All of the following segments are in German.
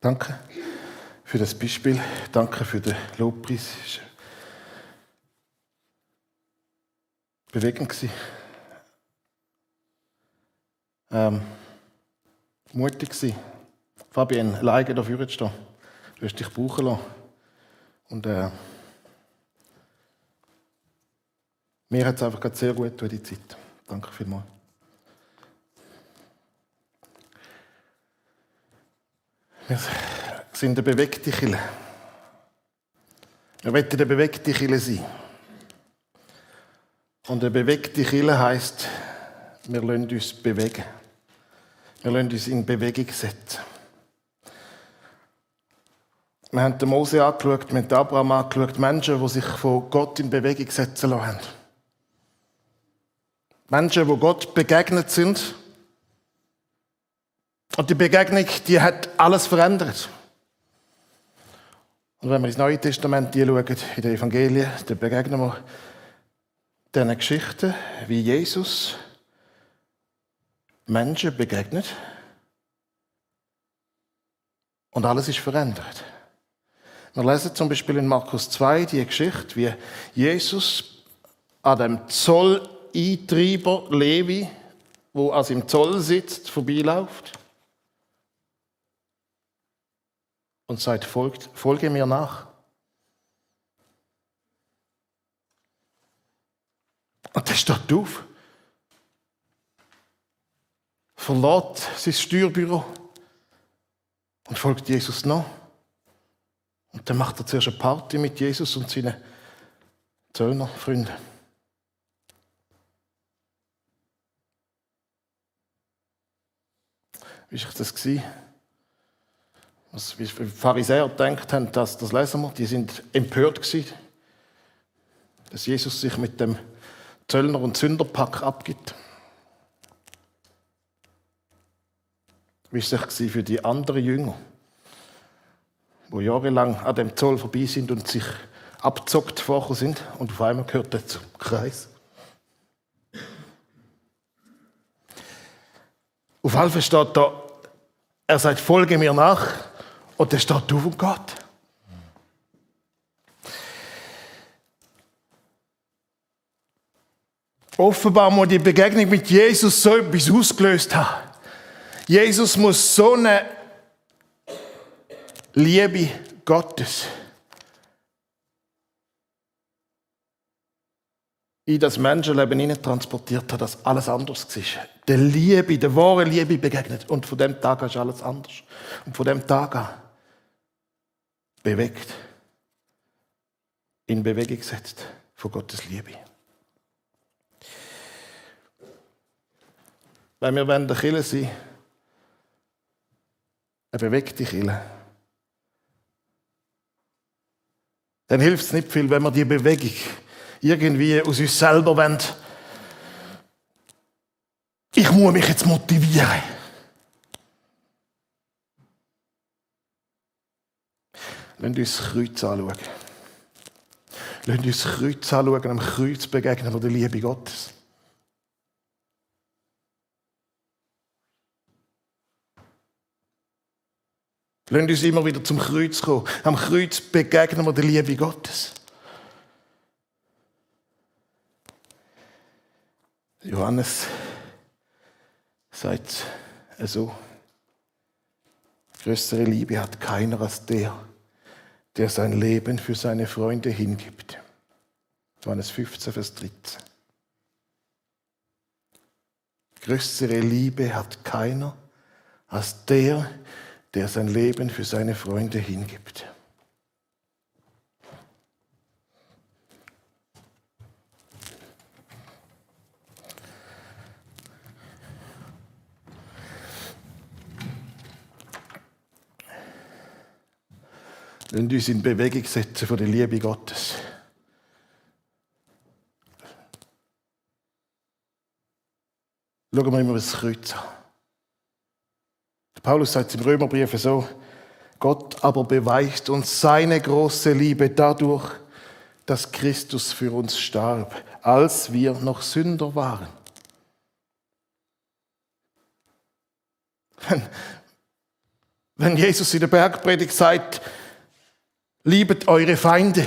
Danke für das Beispiel. Danke für den Lobpreis. Es war bewegend. Ähm, mutig. Fabian, alleine da vorne stehen. Du hast dich brauchen lassen. Und äh, mir hat es einfach sehr gut getan, die Zeit. Danke vielmals. Wir sind eine bewegte Kille. Wir wollen eine bewegte Kille sein. Und eine bewegte Kille heisst, wir lassen uns bewegen. Wir lassen uns in Bewegung setzen. Wir haben den Mose angeschaut, wir haben den Abraham angeschaut, Menschen, die sich von Gott in Bewegung setzen lassen. Menschen, die Gott begegnet sind. Und die Begegnung, die hat alles verändert. Und wenn wir ins Neue Testament schauen, in den Evangelien, dann begegnen wir diesen Geschichten, wie Jesus Menschen begegnet. Und alles ist verändert. Wir lesen zum Beispiel in Markus 2 die Geschichte, wie Jesus an dem Zolleintreiber Levi, wo also im Zoll sitzt, vorbeiläuft und sagt, folgt, folge mir nach. Und der steht auf, verlässt sein Steuerbüro und folgt Jesus nach. Und dann macht er zuerst eine Party mit Jesus und seinen Zöllnerfreunden. Wie war das? Was die Pharisäer gedacht haben, das, das lesen wir, die sind empört gewesen, dass Jesus sich mit dem Zöllner- und Sünderpack abgibt. Wie war es für die anderen Jünger? wo jahrelang an dem Zoll vorbei sind und sich abzockt vorher sind und auf einmal gehört er zum Kreis. Auf Alpha steht da, er sagt, folge mir nach und er steht auf und Gott. Offenbar muss die Begegnung mit Jesus so etwas ausgelöst haben. Jesus muss so eine Liebe Gottes in das Menschenleben hinein transportiert hat, dass alles anders war. Der Liebe, der wahre Liebe begegnet. Und von dem Tag an ist alles anders. Und von dem Tag an bewegt, in Bewegung gesetzt von Gottes Liebe. Wenn wir der Kille sein, eine bewegte Kille, dann hilft es nicht viel, wenn wir die Bewegung irgendwie aus uns selber wollen. Ich muss mich jetzt motivieren. Lass uns das Kreuz anschauen. Lass uns das Kreuz anschauen, am Kreuz begegnen wir der Liebe Gottes. Lass uns immer wieder zum Kreuz kommen. Am Kreuz begegnen wir der Liebe Gottes. Johannes sagt so, größere Liebe hat keiner als der, der sein Leben für seine Freunde hingibt. Johannes 15, Vers 13. Größere Liebe hat keiner als der, der sein Leben für seine Freunde hingibt. Wenn uns in Bewegung setzen von der Liebe Gottes. Schauen wir immer das Kreuz an. Paulus sagt im Römerbrief so, Gott aber beweist uns seine große Liebe dadurch, dass Christus für uns starb, als wir noch Sünder waren. Wenn Jesus in der Bergpredigt sagt, liebet eure Feinde.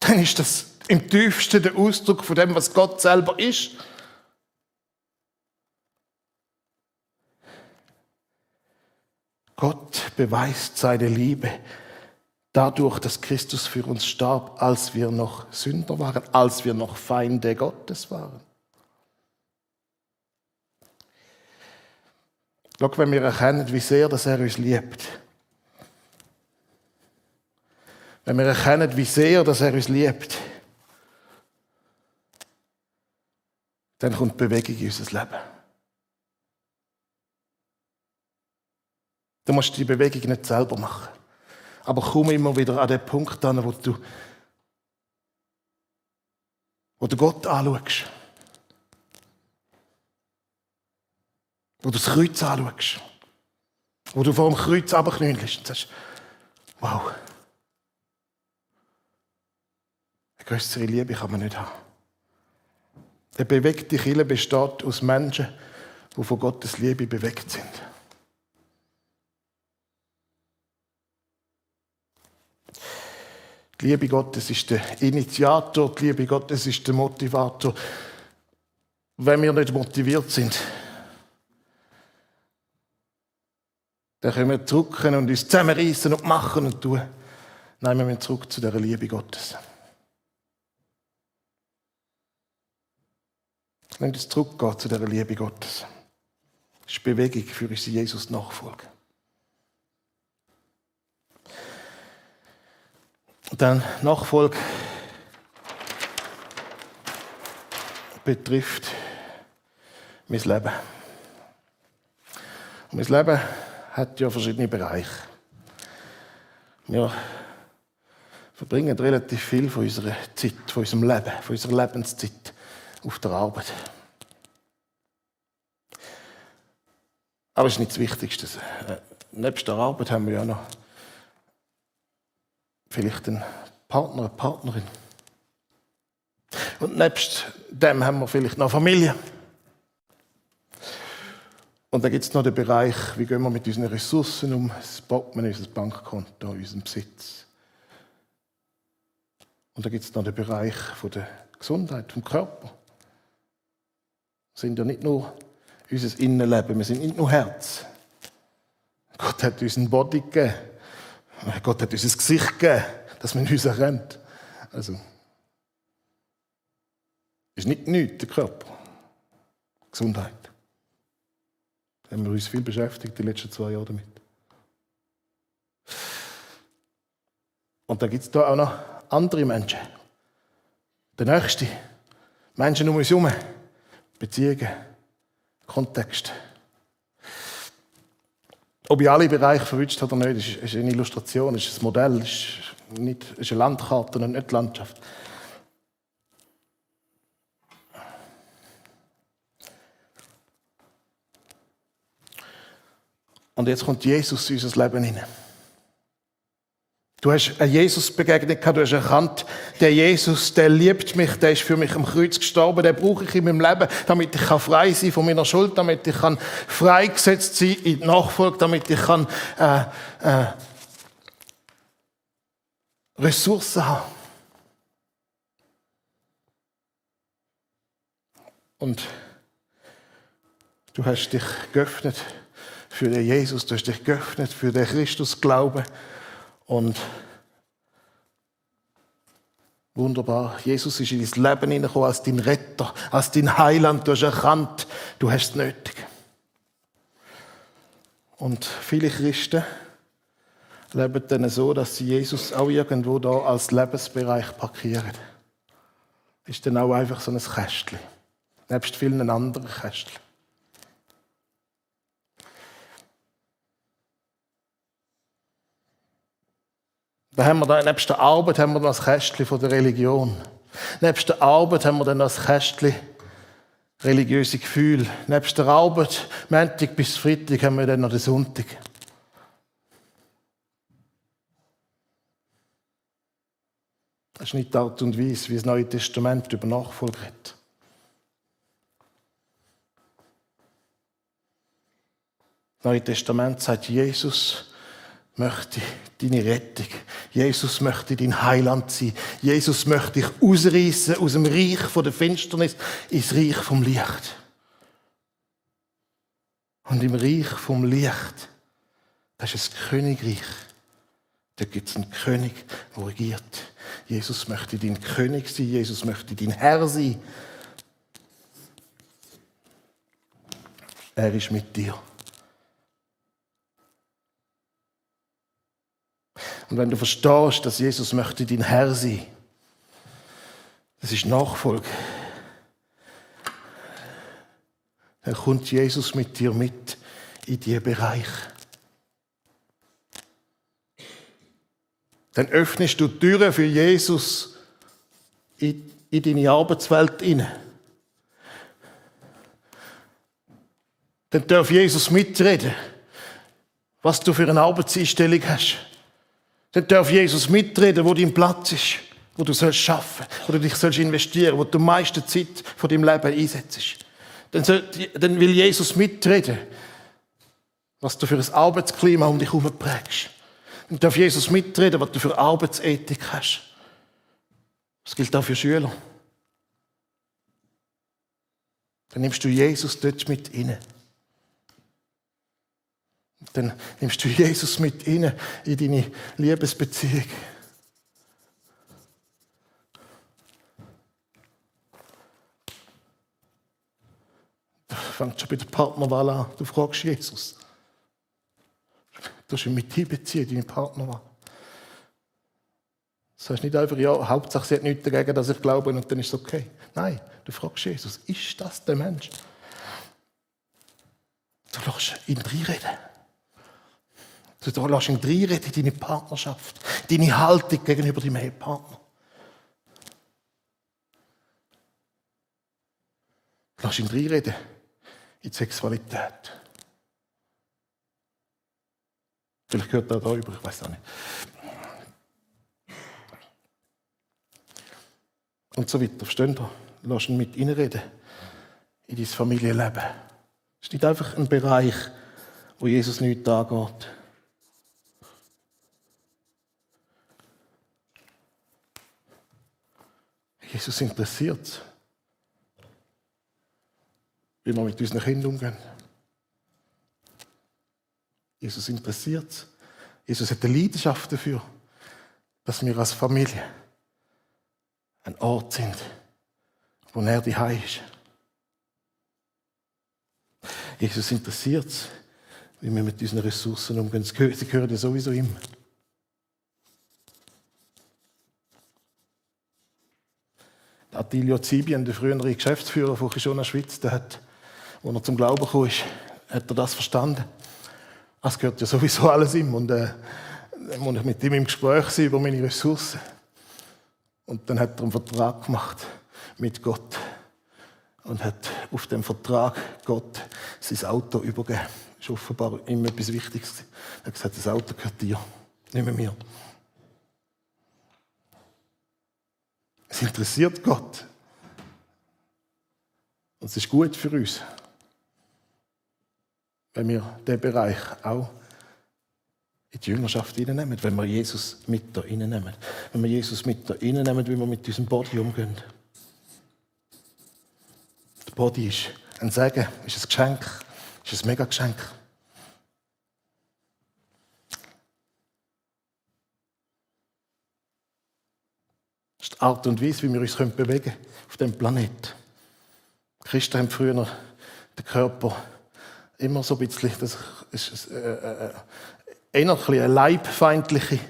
Dann ist das im tiefsten der Ausdruck von dem, was Gott selber ist. Gott beweist seine Liebe dadurch, dass Christus für uns starb, als wir noch Sünder waren, als wir noch Feinde Gottes waren. Schau, wenn wir erkennen, wie sehr dass er uns liebt. Wenn wir erkennen, wie sehr dass er uns liebt, dann kommt Bewegung in unser Leben. Du musst die Bewegung nicht selber machen. Aber komm immer wieder an den Punkt an, wo du, wo du Gott anschaust. Wo du das Kreuz anschaust. Wo du vor dem Kreuz runterknüllst und sagst, wow. Eine größere Liebe kann man nicht haben. Der bewegte Kille besteht aus Menschen, die von Gottes Liebe bewegt sind. Die Liebe Gottes ist der Initiator, die Liebe Gottes ist der Motivator. Wenn wir nicht motiviert sind, dann können wir drücken und uns zusammenreißen und machen und tun. Nein, wir müssen zurück zu der Liebe Gottes. Lass uns zurückgehen zu der Liebe Gottes. Das ist Bewegung für unsere Jesus-Nachfolge. Dann Nachfolge betrifft mein Leben. Und mein Leben hat ja verschiedene Bereiche. Wir verbringen relativ viel von unserer Zeit, von unserem Leben, von unserer Lebenszeit auf der Arbeit. Aber das ist nicht das Wichtigste. Äh, nebst der Arbeit haben wir ja noch vielleicht einen Partner, eine Partnerin. Und nebst dem haben wir vielleicht noch Familie. Und dann gibt es noch den Bereich, wie gehen wir mit unseren Ressourcen um, das Portemonnaie, unser Bankkonto, unseren Besitz. Und dann gibt es noch den Bereich von der Gesundheit, vom Körper. Wir sind ja nicht nur unser Innenleben, wir sind nicht nur Herz. Gott hat uns einen Body gegeben. Gott hat uns ein Gesicht gegeben, dass man uns erkennt. Also, ist nicht nichts, der Körper. Gesundheit. Haben wir uns viel beschäftigt die letzten zwei Jahre damit. Und da gibt es da auch noch andere Menschen. Der Nächste. Menschen um uns herum. Beziehungen. Kontext. Ob ich alle Bereiche verwünscht oder nicht, ist eine Illustration, ist ein Modell, ist, nicht, ist eine Landkarte und nicht Landschaft. Und jetzt kommt Jesus in unser Leben hinein. Du hast einen Jesus begegnet, du hast erkannt, der Jesus, der liebt mich, der ist für mich am Kreuz gestorben, den brauche ich in meinem Leben, damit ich frei sein von meiner Schuld, damit ich freigesetzt sein in die Nachfolge, damit ich kann, äh, äh, Ressourcen haben. Und du hast dich geöffnet für den Jesus, du hast dich geöffnet für den Christus-Glauben. Und wunderbar, Jesus ist in dein Leben hineingekommen als dein Retter, als dein Heiland. Du hast erkannt, du hast es nötig. Und viele Christen leben dann so, dass sie Jesus auch irgendwo da als Lebensbereich parkieren. Ist dann auch einfach so ein Kästchen. Nebst vielen anderen Kästchen. Da haben wir da, nebst der Arbeit haben wir das Kästchen von der Religion. Nebst der Arbeit haben wir dann das Kästchen religiöse Gefühl. Nebst der Arbeit, Montag bis Freitag, haben wir dann noch den Sonntag. Das ist nicht die Art und Weise, wie das Neue Testament über Nachfolge hat. Neue Testament sagt, Jesus möchte deine Rettung. Jesus möchte dein Heiland sein. Jesus möchte dich ausreißen aus dem Reich der Finsternis ins Reich vom Licht. Und im Reich vom Licht, das ist das Königreich. Da gibt es einen König, der regiert. Jesus möchte dein König sein. Jesus möchte dein Herr sein. Er ist mit dir. Und wenn du verstehst, dass Jesus möchte dein Herr sein, das ist Nachfolge, dann kommt Jesus mit dir mit in diesen Bereich. Dann öffnest du Türen für Jesus in, in deine Arbeitswelt hinein. Dann darf Jesus mitreden, was du für eine Arbeitseinstellung hast. Dann darf Jesus mitreden, wo dein Platz ist, wo du sollst schaffen, wo du dich sollst investieren, wo du die meiste Zeit von deinem Leben einsetzt. Dann, soll, dann will Jesus mitreden, was du für ein Arbeitsklima um dich herum prägst. Dann darf Jesus mitreden, was du für Arbeitsethik hast. Das gilt auch für Schüler. Dann nimmst du Jesus dort mit inne. Dann nimmst du Jesus mit in deine Liebesbeziehung. Du fängst schon bei der Partnerwahl an. Du fragst Jesus. Du hast ihn mit einbeziehen, deine Partnerwahl. Du sagst nicht einfach, ja, Hauptsache sie hat nichts dagegen, dass ich glaube und dann ist es okay. Nein, du fragst Jesus, ist das der Mensch? Du lässt ihn reinreden. Du lässt ihn reinreden in deine Partnerschaft, deine Haltung gegenüber deinem Ehepartner. Lass ihn reinreden in die Sexualität. Vielleicht gehört er da über, ich weiß auch nicht. Und so weiter. Versteht ihr? Lass ihn mit reinreden in dein Familienleben. Es ist nicht einfach ein Bereich, wo Jesus nichts angeht. Jesus interessiert wie wir mit unseren Kindern umgehen. Jesus interessiert Jesus hat eine Leidenschaft dafür, dass wir als Familie ein Ort sind, wo er die ist. Jesus interessiert es, wie wir mit unseren Ressourcen umgehen. Sie gehören ja sowieso ihm. Attilio Zibien, der frühere Geschäftsführer von Kishona Schweiz, der hat, als er zum Glauben kam, hat er das verstanden. Es gehört ja sowieso alles ihm. Und äh, dann muss ich mit ihm im Gespräch sein über meine Ressourcen. Und dann hat er einen Vertrag gemacht mit Gott. Und hat auf dem Vertrag Gott sein Auto übergeben. Das ist offenbar immer etwas Wichtiges. Er hat gesagt, das Auto gehört dir, nicht mehr mir. Es interessiert Gott. Und es ist gut für uns, wenn wir diesen Bereich auch in die Jüngerschaft hineinnehmen, wenn wir Jesus mit da hineinnehmen. Wenn wir Jesus mit da hineinnehmen, wie wir mit diesem Body umgehen. Der Body ist ein Segen, ist ein Geschenk, ist ein mega Geschenk. Das ist die Art und Weise, wie wir uns bewegen können auf dem Planet. Die Christen haben früher den Körper immer so ein bisschen, das ist äh, äh, eher eine leibfeindliche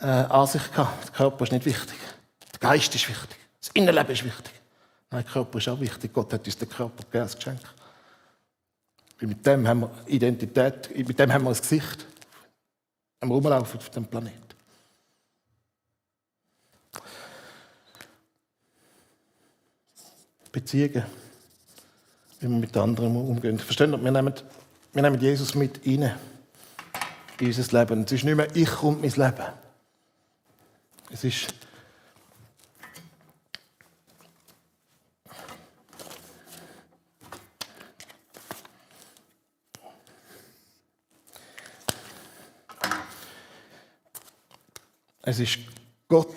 äh, Ansicht gehabt. Der Körper ist nicht wichtig. Der Geist ist wichtig. Das Innenleben ist wichtig. Nein, der Körper ist auch wichtig. Gott hat uns den Körper gegeben als Geschenk. Weil mit dem haben wir Identität, mit dem haben wir ein Gesicht. Am Rumlaufen auf dem Planeten. Beziehungen, wie wir mit anderen umgehen. Versteht ihr? Wir nehmen, wir nehmen Jesus mit rein in unser Leben. Es ist nicht mehr ich und mein Leben. Es ist Es ist Gott,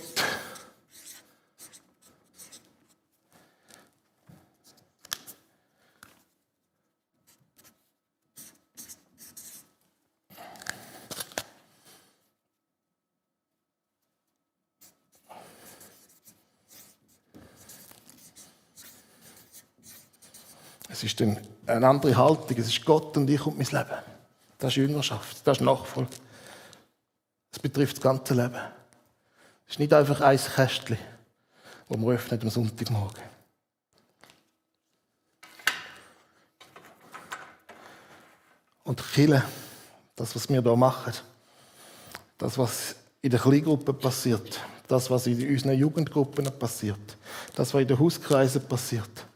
Es ist eine andere Haltung. Es ist Gott und ich und mein Leben. Das ist Jüngerschaft. Das ist Nachfolge. Das betrifft das ganze Leben. Es ist nicht einfach ein Kästchen, das man öffnet am Sonntagmorgen. Und Kille, das, was wir hier machen, das, was in der Kleingruppe passiert, das, was in unseren Jugendgruppen passiert, das, was in den Hauskreisen passiert,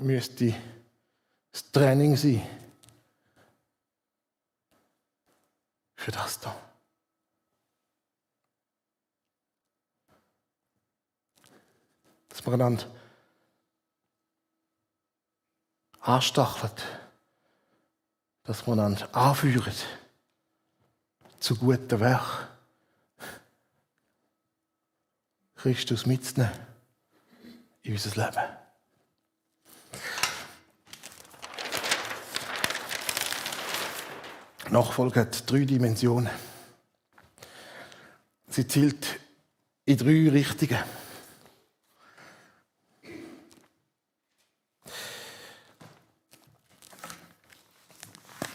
müsste das Training sein für das da. Dass man einander anstachelt, dass man einander anführt zu guten Werk. Christus mitzunehmen in unser Leben. Nachfolge hat drei Dimensionen. Sie zielt in drei Richtungen.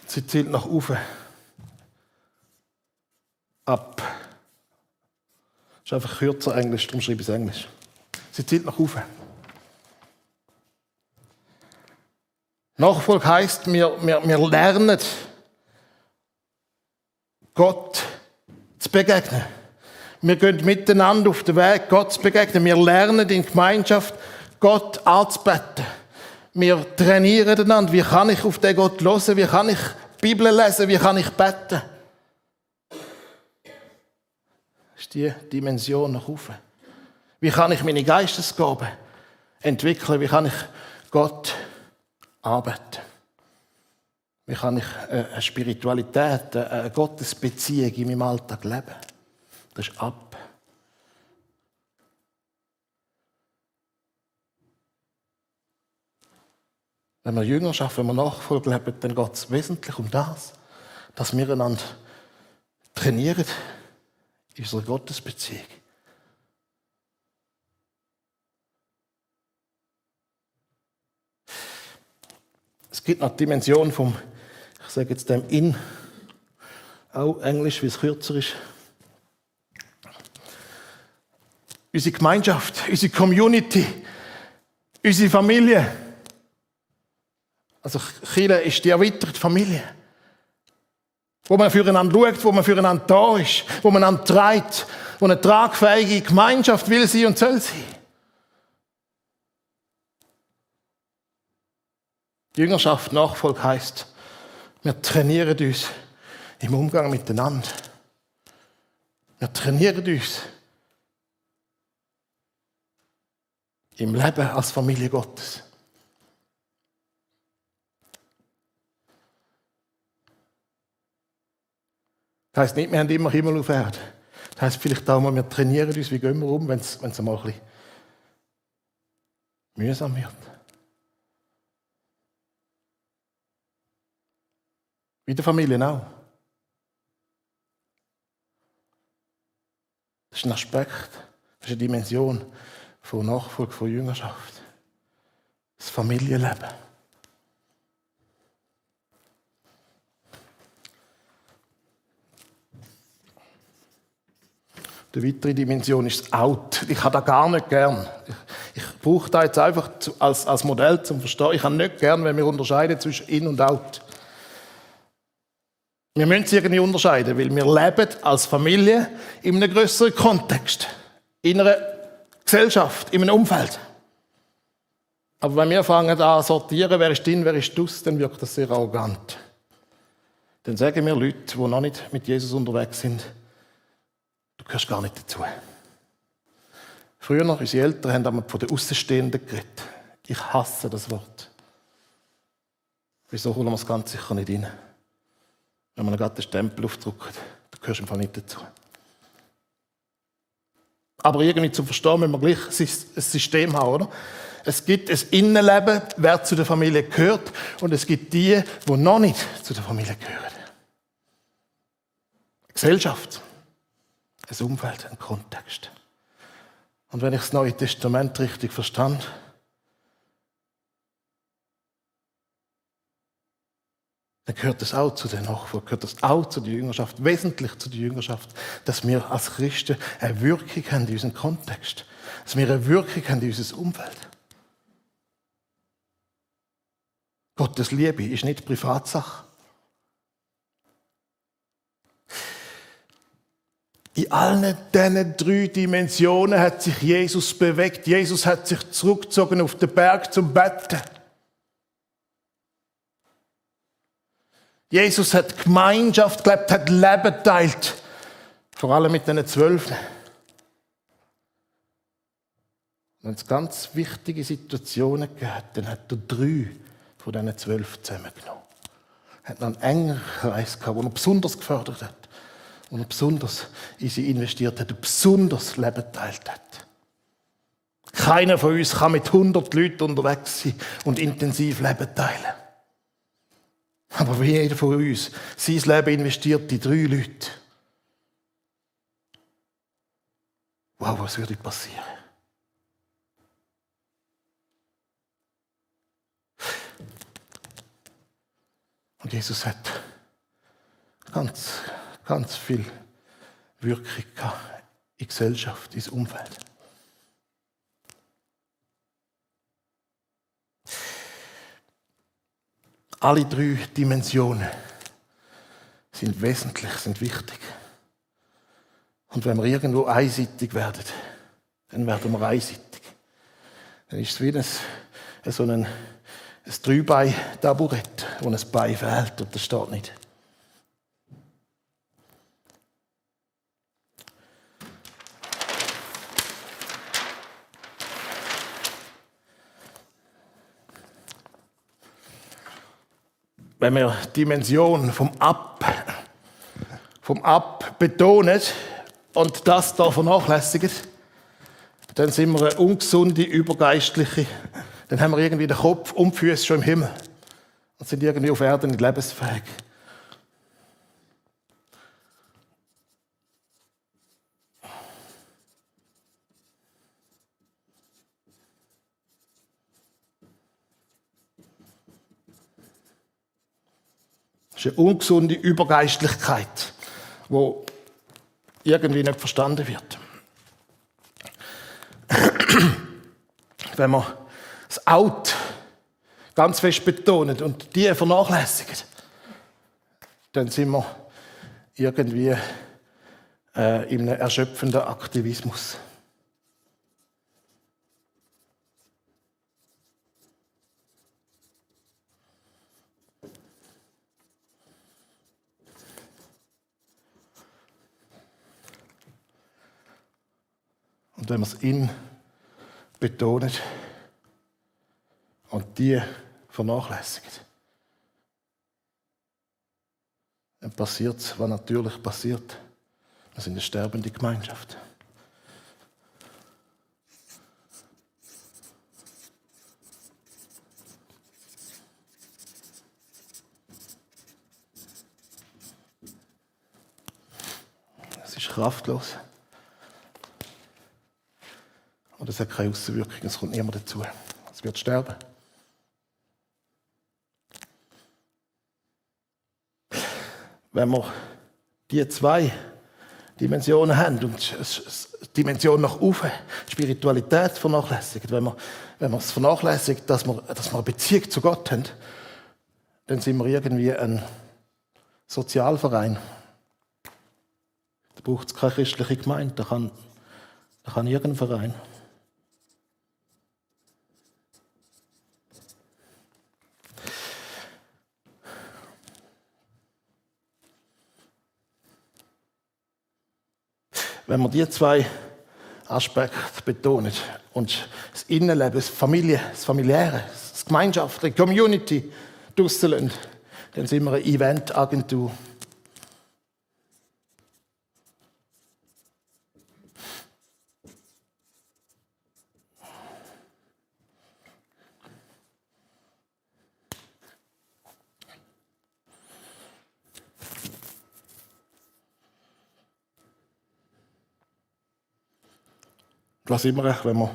Sie zielt nach oben. Ab. Das ist einfach kürzer Englisch, darum schreibe ich es Englisch. Sie zielt nach oben. Nachfolge heisst, wir, wir, wir lernen, Gott zu begegnen. Wir gehen miteinander auf den Weg, Gott zu begegnen. Wir lernen in Gemeinschaft, Gott anzubeten. Wir trainieren einander. Wie kann ich auf den Gott hören? Wie kann ich die Bibel lesen? Wie kann ich beten? Das ist die Dimension nach oben. Wie kann ich meine Geistesgaben entwickeln? Wie kann ich Gott arbeiten? Wie kann ich äh, eine Spiritualität, eine Gottesbeziehung in meinem Alltag leben? Das ist ab. Wenn wir Jüngerschaft, wenn wir Nachfolge leben, dann geht es wesentlich um das, dass wir einander trainieren in unserer Gottesbeziehung. Es gibt noch die Dimension vom sage jetzt dem in, auch Englisch, wie es kürzer ist. Unsere Gemeinschaft, unsere Community, unsere Familie. Also Chile ist die erweiterte Familie. Wo man füreinander schaut, wo man füreinander da ist, wo man einander trägt, wo eine tragfähige Gemeinschaft will sein und soll sein. Jüngerschaft, Nachfolge heißt, wir trainieren uns im Umgang miteinander. Wir trainieren uns im Leben als Familie Gottes. Das heisst nicht, wir haben immer Himmel auf Erde. Das heisst vielleicht auch mal, wir trainieren uns, wie gehen wir um, wenn es, einmal ein bisschen mühsam wird. Wie der Familien auch. Das ist ein Aspekt, das ist eine Dimension von Nachfolge, von Jüngerschaft. Das Familienleben. Die weitere Dimension ist das Out. Ich habe das gar nicht gern. Ich, ich brauche das jetzt einfach als, als Modell zum Verstehen. Ich habe nicht gern, wenn wir unterscheiden zwischen In und Out. Wir müssen es irgendwie unterscheiden, weil wir leben als Familie in einem größeren Kontext, in einer Gesellschaft, in einem Umfeld. Aber wenn wir fangen an sortieren, wer ist drin, wer ist dus, dann wirkt das sehr arrogant. Dann sagen wir Leute, die noch nicht mit Jesus unterwegs sind, du gehörst gar nicht dazu. Früher noch, unsere Eltern haben einmal von den Außenstehenden geredet. Ich hasse das Wort. Wieso holen wir es ganz sicher nicht rein? Wenn man gerade den Stempel aufdrückt. Da gehörst du im Fall nicht dazu. Aber irgendwie zu verstehen, wenn wir gleich ein System haben, oder? Es gibt ein Innenleben, wer zu der Familie gehört, und es gibt die, die noch nicht zu der Familie gehören. Gesellschaft, ein Umfeld, ein Kontext. Und wenn ich das Neue Testament richtig verstand, dann gehört das auch zu den Nachfolgern, gehört das auch zu der Jüngerschaft, wesentlich zu der Jüngerschaft, dass wir als Christen eine Wirkung haben in unserem Kontext, dass wir eine Wirkung haben in unserem Umfeld. Gottes Liebe ist nicht Privatsache. In allen diesen drei Dimensionen hat sich Jesus bewegt. Jesus hat sich zurückgezogen auf den Berg zum Betten. Jesus hat Gemeinschaft gelebt, hat Leben teilt. Vor allem mit den Zwölf. Wenn es ganz wichtige Situationen gab, dann hat er drei von diesen zwölf zusammengenommen. Er hat einen engen Kreis gehabt, den er besonders gefördert hat, wo er besonders in sie investiert hat, besonders Leben teilt hat. Keiner von uns kann mit 100 Leuten unterwegs sein und intensiv Leben teilen. Aber wie jeder von uns sein Leben investiert in drei Leute. Wow, was würde passieren? Und Jesus hat ganz, ganz viel Wirkung in Gesellschaft, ins Umfeld. Alle drei Dimensionen sind wesentlich, sind wichtig. Und wenn wir irgendwo einseitig werden, dann werden wir einseitig. Dann ist es wie ein, so ein, ein Dreibein-Taburett, wo ein Bein fehlt und das steht nicht. Wenn wir die Dimension vom Ab, vom Ab betonen und das da vernachlässigen, dann sind wir eine ungesunde, übergeistliche, dann haben wir irgendwie den Kopf und die Füße schon im Himmel und sind irgendwie auf Erden nicht lebensfähig. Ist eine ungesunde Übergeistlichkeit, wo irgendwie nicht verstanden wird. Wenn man das Out ganz fest betont und die vernachlässigen, dann sind wir irgendwie äh, in einem erschöpfenden Aktivismus. Und wenn man es in betont und die vernachlässigt, dann passiert es, was natürlich passiert. Wir sind eine sterbende Gemeinschaft. Es ist kraftlos. Und es hat keine Auswirkungen, es kommt niemand dazu. Es wird sterben. Wenn wir die zwei Dimensionen haben und die Dimension nach oben, Spiritualität vernachlässigt, wenn man, wenn man es vernachlässigt, dass wir, dass wir eine Beziehung zu Gott haben, dann sind wir irgendwie ein Sozialverein. Da braucht es keine christliche Gemeinde, da kann, da kann irgendein Verein. Wenn man die zwei Aspekte betont und das Innenleben, das Familie, das Familiäre, das Gemeinschaftliche, Community draussen dann sind wir eine Eventagentur. Was immer, wenn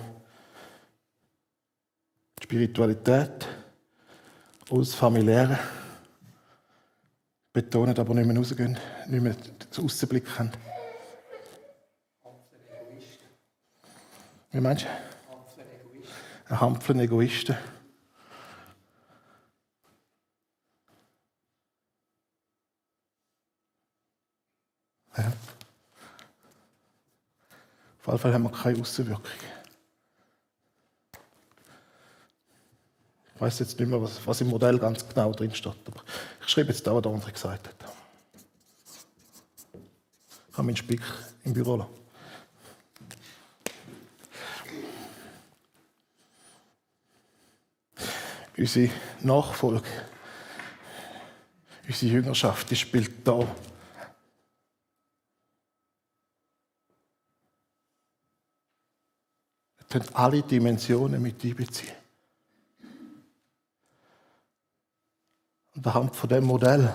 die Spiritualität aus familiären betonen, aber nicht mehr rausgehen, nicht mehr den Ausblick haben. Wie meinst du? Ein Hampflen Egoisten. Jeden Fall haben wir keine Außenwirkung. Ich weiß jetzt nicht mehr, was, was, im Modell ganz genau drin steht, aber ich schreibe jetzt da, was der andere gesagt hat. Ich habe meinen Spick im Büro lassen. Unsere Nachfolge, unsere Jüngerschaft, die spielt da können alle Dimensionen mit einbeziehen. Und anhand von dem Modell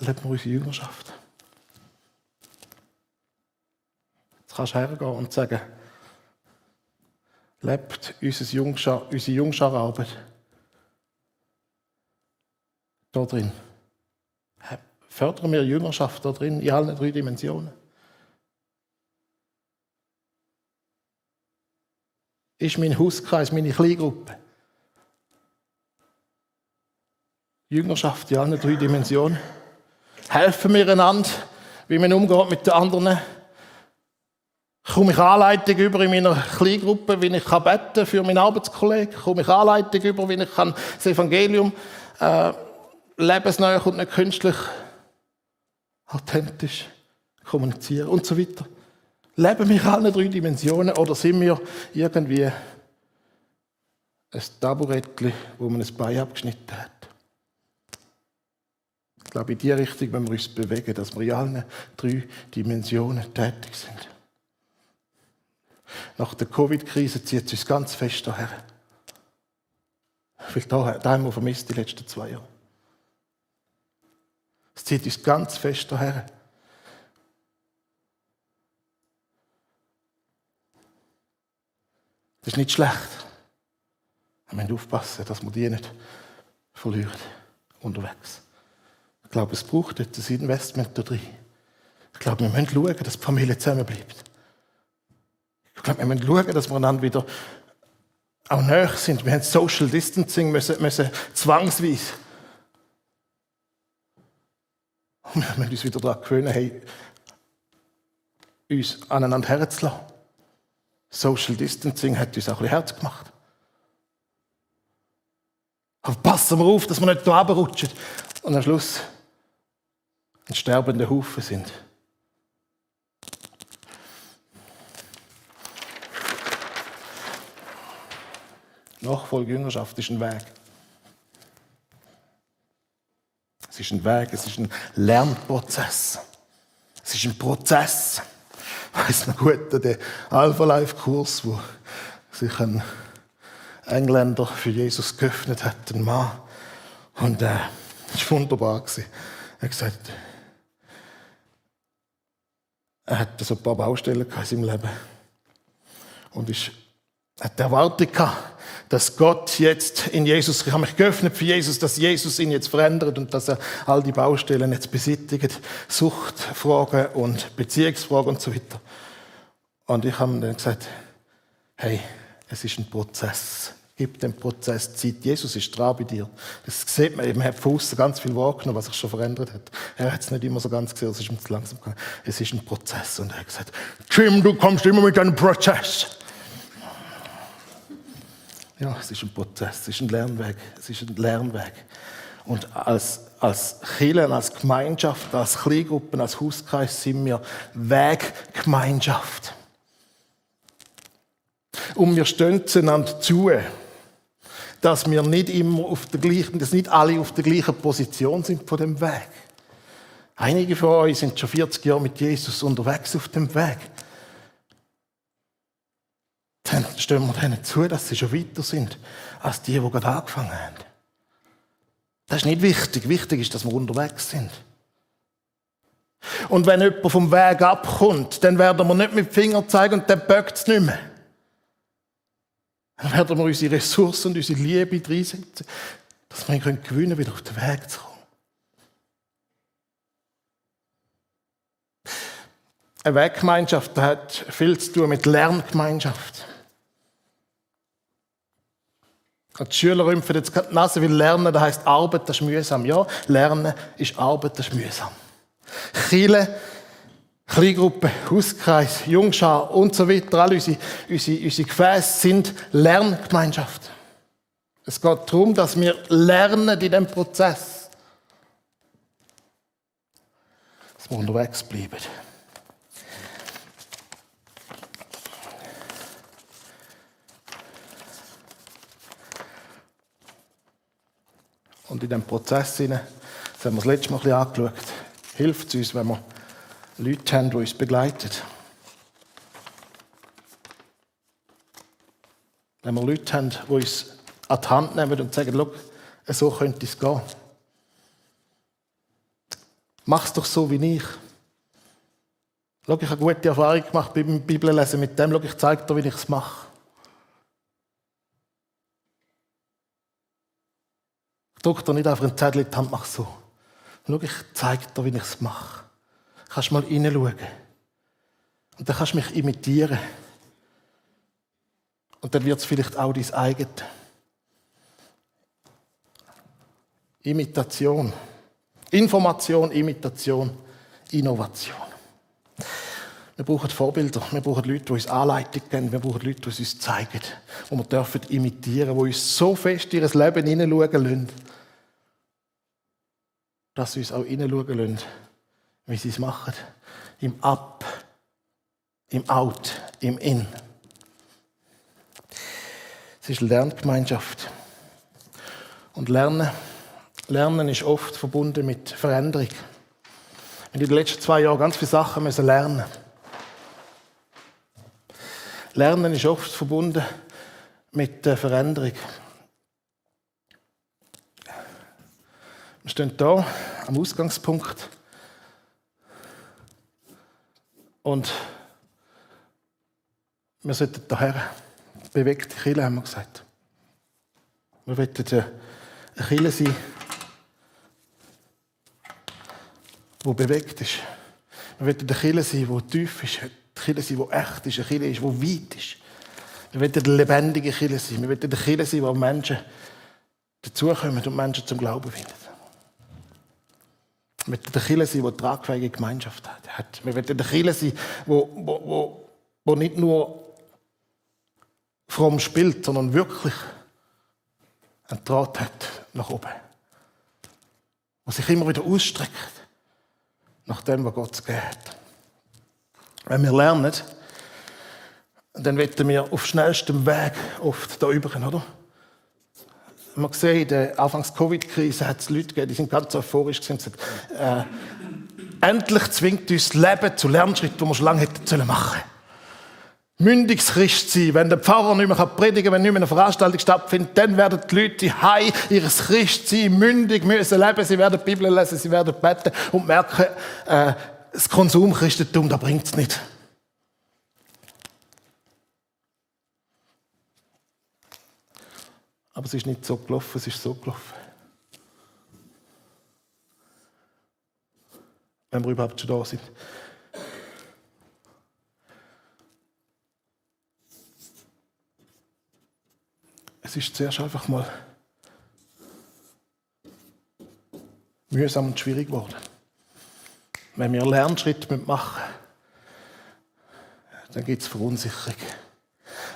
leben wir unsere Jüngerschaft. Jetzt kannst du hergehen und sagen, lebt unsere Jungschararbeit da drin fördern wir Jüngerschaft da drin in allen drei Dimensionen. Ist mein Hauskreis, meine Kleingruppe. Jüngerschaft in allen drei Dimensionen. Helfen wir einander, wie man umgeht mit den anderen. Komme ich Anleitung über in meiner Kleingruppe, wie ich beten für meinen Arbeitskollegen? Komme ich Anleitung über, wie ich das Evangelium äh, lebensnah und nicht künstlich authentisch kommunizieren und so weiter. Leben wir alle drei Dimensionen oder sind wir irgendwie ein Taburettchen, wo man ein Bein abgeschnitten hat? Ich glaube, in die Richtung wenn wir uns bewegen, dass wir in allen drei Dimensionen tätig sind. Nach der Covid-Krise zieht es uns ganz fest daher. Vielleicht da, da haben wir vermisst die letzten zwei Jahre. Es zieht uns ganz fest daher. Das ist nicht schlecht. Wir müssen aufpassen, dass wir die nicht verlieren unterwegs. Ich glaube, es braucht jetzt ein Investment da drin. Ich glaube, wir müssen schauen, dass die Familie zusammenbleibt. Ich glaube, wir müssen schauen, dass wir dann wieder auch näher sind. Wir haben Social Distancing müssen, müssen zwangsweise und wir müssen uns wieder daran gewöhnen, hey, uns aneinander herzulassen. Social Distancing hat uns auch ein bisschen Herz gemacht. Aber passen wir auf, dass wir nicht da runterrutschen und am Schluss ein sterbender Haufen sind. Nachfolge Jüngerschaft ist ein Weg. Es ist ein Weg, es ist ein Lernprozess. Es ist ein Prozess. Ich weiss noch gut, der Alpha Life Kurs, wo sich ein Engländer für Jesus geöffnet hat, ein Mann. Und äh, das war wunderbar. Er hat gesagt, er hatte so ein paar Baustellen in seinem Leben. Und ist, hat die Erwartung dass Gott jetzt in Jesus, ich habe mich geöffnet für Jesus, dass Jesus ihn jetzt verändert und dass er all die Baustellen jetzt besittigt, Suchtfragen und Beziehungsfragen und so weiter. Und ich habe dann gesagt, hey, es ist ein Prozess. Gib dem Prozess Zeit. Jesus ist dran bei dir. Das sieht man eben. Man hat von ganz viel wahrgenommen, was sich schon verändert hat. Er hat es nicht immer so ganz gesehen, es ist ihm zu langsam gegangen. Es ist ein Prozess. Und er hat gesagt, Jim, du kommst immer mit einem Prozess. Ja, es ist ein Prozess, es ist ein Lernweg, es ist ein Lernweg. Und als, als Kirche, als Gemeinschaft, als Kleingruppen, als Hauskreis sind wir Weggemeinschaft. Und wir stehen zueinander zu, dass wir nicht immer auf der gleichen, dass nicht alle auf der gleichen Position sind von dem Weg. Einige von euch sind schon 40 Jahre mit Jesus unterwegs auf dem Weg stellen wir denen zu, dass sie schon weiter sind als die, die gerade angefangen haben. Das ist nicht wichtig. Wichtig ist, dass wir unterwegs sind. Und wenn jemand vom Weg abkommt, dann werden wir nicht mit dem Finger zeigen und dann böckt es nicht mehr. Dann werden wir unsere Ressourcen und unsere Liebe reinsetzen, dass wir ihn gewinnen können, wieder auf den Weg zu kommen. Eine Weggemeinschaft hat viel zu tun mit Lerngemeinschaft. Die Schüler rümpfen jetzt die Nase, weil Lernen, das heisst Arbeit, das ist mühsam. Ja, Lernen ist Arbeit, das ist mühsam. Chile, Kleingruppe, Hauskreis, Jungschar und so weiter, alle unsere, unsere, unsere Gefäße sind Lerngemeinschaft. Es geht darum, dass wir lernen in diesem Prozess. Dass wir unterwegs bleiben. Und in diesem Prozess, das haben wir das letzte Mal ein angeschaut, hilft es uns, wenn wir Leute haben, die uns begleiten. Wenn wir Leute haben, die uns an die Hand nehmen und sagen, Schau, so könnte es gehen. Mach es doch so wie ich. Schau, ich habe gute Erfahrung gemacht beim Bibellesen mit dem. Schau, ich zeige dir, wie ich es mache. Drück dir nicht einfach einen Zettel in die Hand, mach so. Schau, ich zeige dir, wie ich es mache. Kannst mal hineinschauen. Und dann kannst du mich imitieren. Und dann wird es vielleicht auch dein eigenes. Imitation. Information, Imitation, Innovation. Wir brauchen Vorbilder, wir brauchen Leute, die uns Anleitung geben, wir brauchen Leute, die uns zeigen, die wir dürfen imitieren, die uns so fest in ihr Leben hineinschauen lassen, dass sie uns auch hineinschauen lassen, wie sie es machen. Im Ab, im Out, im In. Es ist Lerngemeinschaft. Und Lernen, Lernen ist oft verbunden mit Veränderung. Wir haben in den letzten zwei Jahren ganz viele Sachen müssen. Lernen ist oft verbunden mit der Veränderung. Wir stehen hier am Ausgangspunkt und wir sollten daher bewegte Kille, haben wir gesagt. Wir wollen eine Kille sein, die bewegt ist. Wir wollen eine Kille sein, die tief ist, eine Kille sein, die echt ist, eine Kille ist, die weit ist. Wir wollen eine lebendige Kille sein. Wir wollen eine Kille sein, wo Menschen dazukommen und Menschen zum Glauben finden mit der Kirche sein, die tragfähige Gemeinschaft hat. Wir wollen der Kirche sein, wo, wo, wo, wo nicht nur fromm spielt, sondern wirklich einen Draht hat nach oben. Wo sich immer wieder ausstreckt nach dem, was Gott gegeben hat. Wenn wir lernen, dann werden wir auf schnellstem Weg oft da üben, oder? man gesehen, in der Anfangs-Covid-Krise hat es Leute gegeben, die sind ganz euphorisch und gesagt, äh, endlich zwingt uns das Leben zu Lernschritten, die wir schon lange hätten machen sollen. Mündiges Christ sein. Wenn der Pfarrer nicht mehr predigen kann, wenn nicht mehr eine Veranstaltung stattfindet, dann werden die Leute heim ihres Christsein mündig müssen leben. Sie werden die Bibel lesen, sie werden beten und merken, äh, das Konsumchristentum, da bringt es nicht. Aber es ist nicht so gelaufen, es ist so gelaufen. Wenn wir überhaupt schon da sind. Es ist zuerst einfach mal mühsam und schwierig geworden. Wenn wir Lernschritte machen dann gibt es Verunsicherung.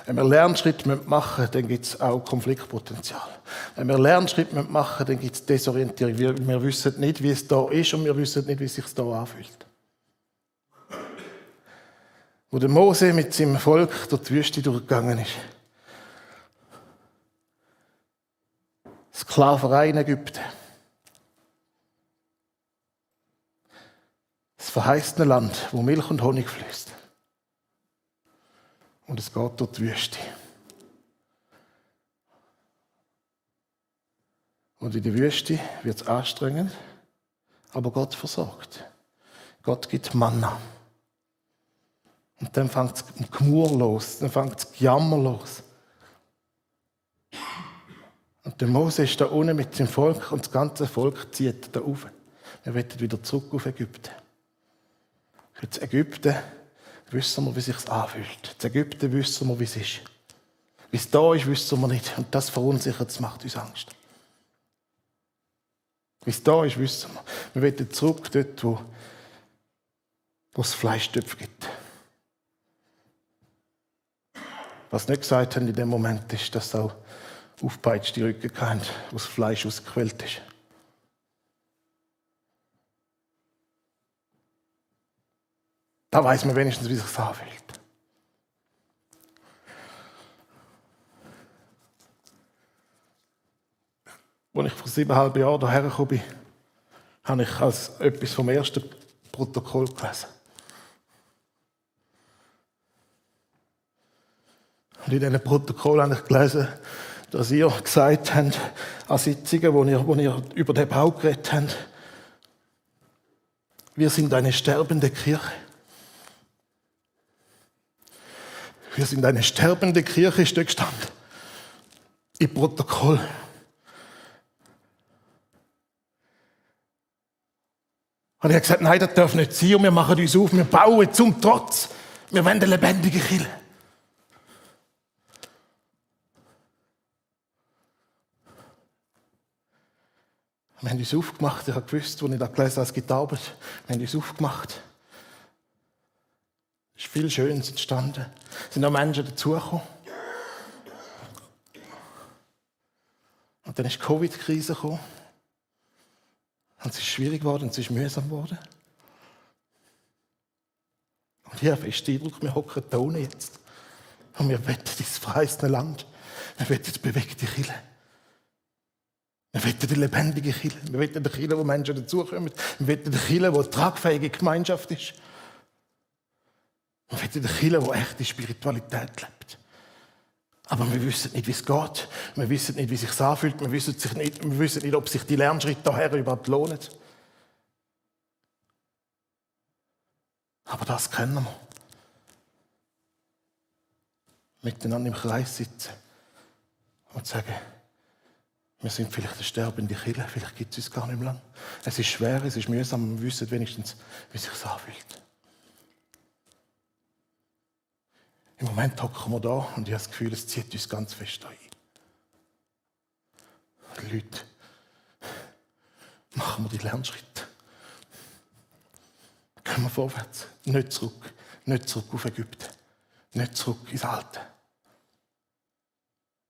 Wenn wir Lernschritte machen dann gibt es auch Konfliktpotenzial. Wenn wir Lernschritte machen dann gibt es Desorientierung. Wir, wir wissen nicht, wie es da ist und wir wissen nicht, wie es sich da anfühlt. Wo der Mose mit seinem Volk durch die Wüste durchgegangen ist. Sklaverei in Ägypten. Das verheißene Land, wo Milch und Honig fließt. Und es geht durch die Wüste. Und in der Wüste wird es anstrengend, aber Gott versorgt. Gott gibt Manna. Und dann fängt es Gemur los, dann fängt es Jammer los. Und der Mose ist da unten mit dem Volk und das ganze Volk zieht da auf. Wir wollen wieder zurück auf Ägypten. Jetzt Ägypten wissen wir, wie sich anfühlt. In Ägypten wissen wir, wie es ist. Wie es da ist, wissen wir nicht. Und das verunsichert, das macht uns Angst. Wie es da ist, wissen wir. Wir wollen zurück dort, wo, wo es Fleischtöpfe gibt. Was nicht gesagt haben in dem Moment ist, dass auch aufpeitschte Rücken hatten, wo das Fleisch ausgequält ist. Da weiß man wenigstens, wie sich anfühlt. Als ich vor siebeneinhalb Jahren hierher gekommen bin, habe ich als etwas vom ersten Protokoll gelesen. Und in diesem Protokoll habe ich gelesen, dass ihr gesagt habt, an Sitzungen, wo ihr, wo ihr über den Bau geredet habt, wir sind eine sterbende Kirche. Wir sind eine sterbende Kirche, dort gestanden. Im Protokoll. Und ich habe gesagt, nein, das darf nicht sein und wir machen uns auf, wir bauen zum Trotz. Wir wollen eine lebendige Kirche. Wir haben uns aufgemacht, ich habe gewusst, als ich da gelesen habe, es gibt Arbeit, wir haben uns aufgemacht. Ist viel Schönes entstanden. Es sind auch Menschen dazugekommen. Und dann ist die Covid-Krise gekommen. Und es ist schwierig geworden, es ist mühsam geworden. Und habe fest den Eindruck, wir hocken da jetzt. Und wir wollen dieses verheißene Land. Wir wollen die bewegte Kille. Wir wollen die lebendige Kille. Wir wollen die Kille, wo Menschen dazukommen. Wir wollen die Kille, wo tragfähige Gemeinschaft ist. Wir wollen die Kille, wo echte Spiritualität lebt. Aber wir wissen nicht, wie es geht. Wir wissen nicht, wie es sich anfühlt. Wir wissen nicht, wir wissen nicht ob sich die Lernschritte daher überhaupt lohnen. Aber das können wir. Miteinander im Kreis sitzen und sagen, wir sind vielleicht eine sterbende Kille, vielleicht gibt es uns gar nicht mehr lang. Es ist schwer, es ist mühsam, wir wissen wenigstens, wie es sich anfühlt. Im Moment hocken wir da und ich habe das Gefühl, es zieht uns ganz fest ein. Leute, machen wir die Lernschritte. Gehen wir vorwärts, nicht zurück, nicht zurück auf Ägypten, nicht zurück ins Alte.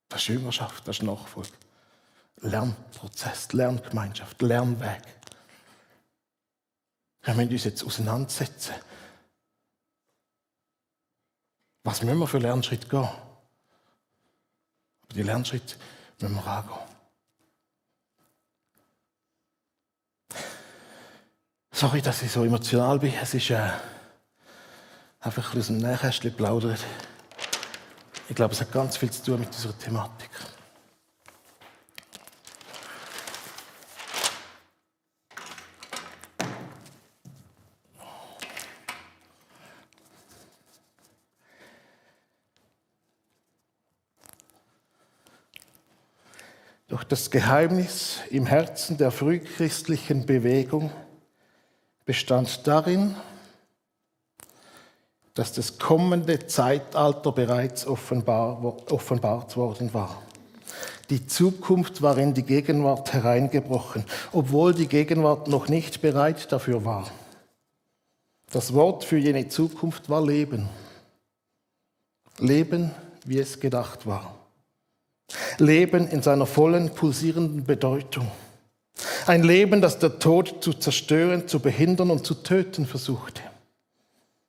Das ist Jüngerschaft, das ist Nachfolge. Lernprozess, Lerngemeinschaft, Lernweg. Wir müssen uns jetzt auseinandersetzen was müssen wir für Lernschritt gehen? Aber die Lernschritte müssen wir angehen. Sorry, dass ich so emotional bin. Es ist äh, einfach aus dem Nähkästchen plaudert. Ich glaube, es hat ganz viel zu tun mit unserer Thematik. Das Geheimnis im Herzen der frühchristlichen Bewegung bestand darin, dass das kommende Zeitalter bereits offenbar, offenbart worden war. Die Zukunft war in die Gegenwart hereingebrochen, obwohl die Gegenwart noch nicht bereit dafür war. Das Wort für jene Zukunft war Leben. Leben, wie es gedacht war. Leben in seiner vollen, pulsierenden Bedeutung. Ein Leben, das der Tod zu zerstören, zu behindern und zu töten versuchte,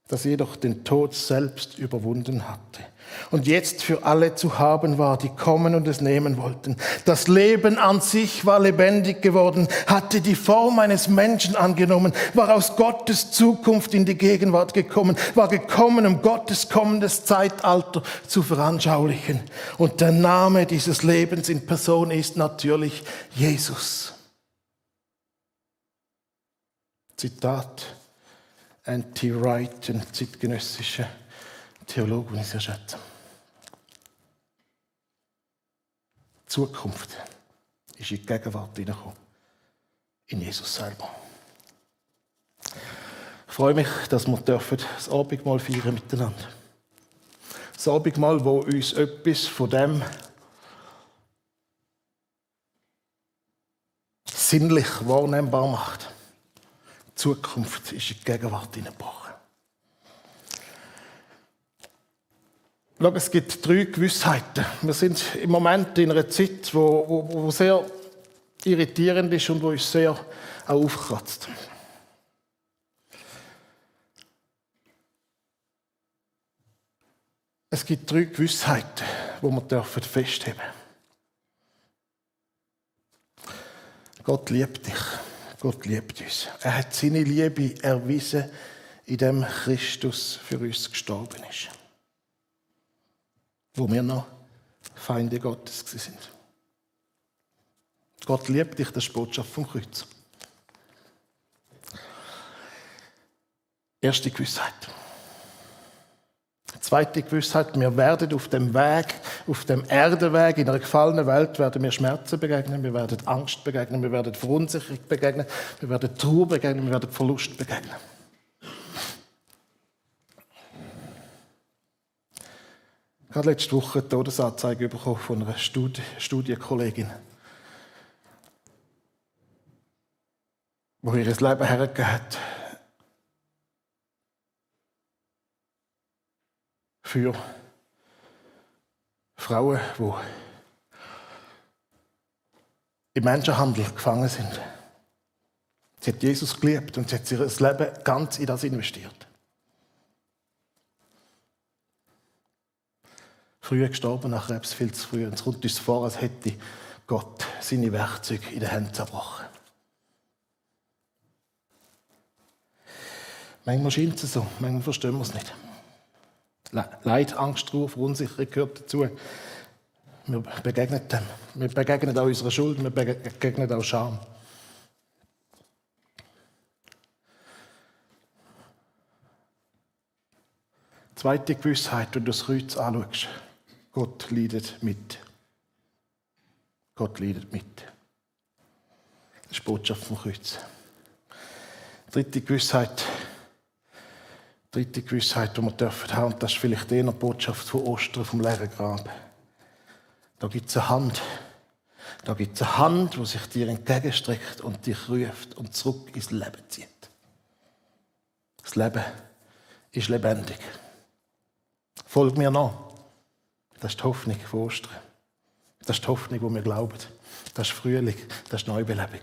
das jedoch den Tod selbst überwunden hatte und jetzt für alle zu haben war, die kommen und es nehmen wollten. Das Leben an sich war lebendig geworden, hatte die Form eines Menschen angenommen, war aus Gottes Zukunft in die Gegenwart gekommen, war gekommen, um Gottes kommendes Zeitalter zu veranschaulichen. Und der Name dieses Lebens in Person ist natürlich Jesus. Zitat Anti-Wright, ein zeitgenössischer Theologe, den ich sehr schätze. Die Zukunft ist in die Gegenwart hineingekommen. In Jesus selber. Ich freue mich, dass wir das Abendmahl feiern miteinander. Das Abendmahl, wo uns etwas von dem sinnlich wahrnehmbar macht. Die Zukunft ist in die Gegenwart hineingebrochen. Schau, es gibt drei Gewissheiten. Wir sind im Moment in einer Zeit, wo, wo, wo sehr irritierend ist und wo uns sehr aufkratzt. Es gibt drei Gewissheiten, die wir festheben dürfen. Gott liebt dich. Gott liebt uns. Er hat seine Liebe erwiesen, indem Christus für uns gestorben ist. Wo wir noch Feinde Gottes sind. Gott liebt dich, das ist die Botschaft vom Kreuz. Erste Gewissheit. Zweite Gewissheit, wir werden auf dem Weg, auf dem Erdenweg, in einer gefallenen Welt, werden wir Schmerzen begegnen, wir werden Angst begegnen, wir werden Verunsicherung begegnen, wir werden Trauer begegnen, wir werden Verlust begegnen. Ich habe letzte Woche eine Todesanzeige bekommen von einer Studi Studienkollegin, die ihr Leben hergegeben hat für Frauen, die im Menschenhandel gefangen sind. Sie hat Jesus geliebt und sie hat ihr Leben ganz in das investiert. Früher gestorben, nach Krebs viel zu früh. Und es kommt uns vor, als hätte Gott seine Werkzeuge in den Händen zerbrochen. Manchmal scheint es so, manchmal verstehen wir es nicht. Leid, Angst, Trauer, Verunsicherung gehört dazu. Wir begegnen dem. Wir begegnen auch unserer Schuld, wir begegnen auch Scham. Zweite Gewissheit, wenn du das Kreuz anschaust. Gott leidet mit. Gott leidet mit. Das ist die Botschaft vom Kreuz. Dritte Gewissheit, dritte Gewissheit, die wir dürfen haben, und das ist vielleicht eher eine Botschaft von Ostern, vom leeren Grab. Da gibt es eine Hand. Da gibt es eine Hand, die sich dir entgegenstreckt und dich ruft und zurück ins Leben zieht. Das Leben ist lebendig. Folg mir nach. Das ist die Hoffnung von Ostern. Das ist die Hoffnung, die wir glauben. Das ist Frühling, das ist Neubelebung.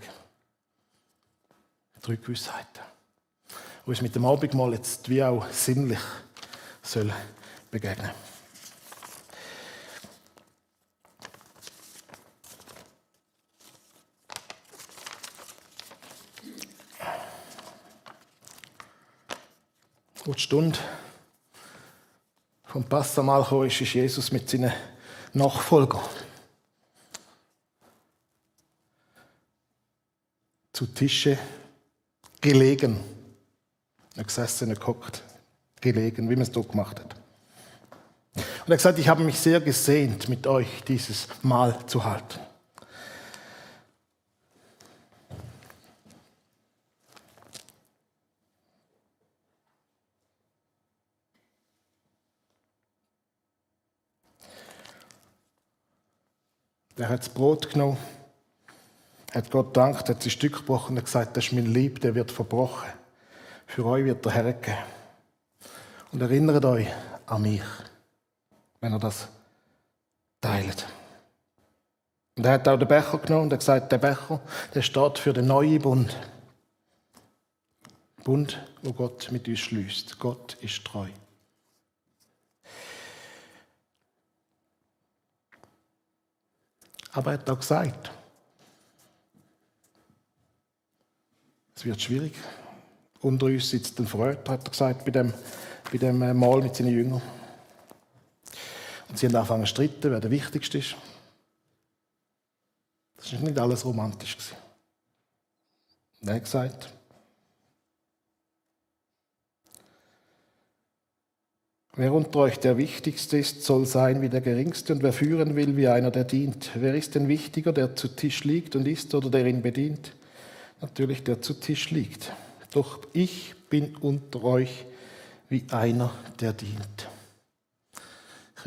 Drei Gewissheiten wo uns mit dem Abendmahl jetzt wie auch sinnlich soll begegnen Wo die Stunde vom Passamal gekommen ist, ist Jesus mit seinen Nachfolgern zu Tische gelegen. Nicht gesessen, nicht gehockt, gelegen, wie man es dort gemacht hat. Und er hat gesagt, ich habe mich sehr gesehnt, mit euch dieses Mahl zu halten. Er hat das Brot genommen, hat Gott dankt, hat ein Stück gebrochen und gesagt, das ist mein Lieb, der wird verbrochen. Für euch wird der Herr geben. Und erinnert euch an mich, wenn ihr das teilt. Und er hat auch den Becher genommen und hat gesagt, der Becher, der steht für den neuen Bund. Bund, wo Gott mit uns schließt. Gott ist treu. Aber er hat auch gesagt, es wird schwierig unter uns sitzt ein Freund, hat er gesagt, bei dem, bei dem äh, Mahl mit seinen Jüngern. Und sie haben angefangen zu streiten, wer der Wichtigste ist. Das war nicht alles romantisch. Er hat gesagt, Wer unter euch der Wichtigste ist, soll sein wie der Geringste und wer führen will, wie einer, der dient. Wer ist denn wichtiger, der zu Tisch liegt und isst oder der ihn bedient? Natürlich der zu Tisch liegt. Doch ich bin unter euch wie einer, der dient.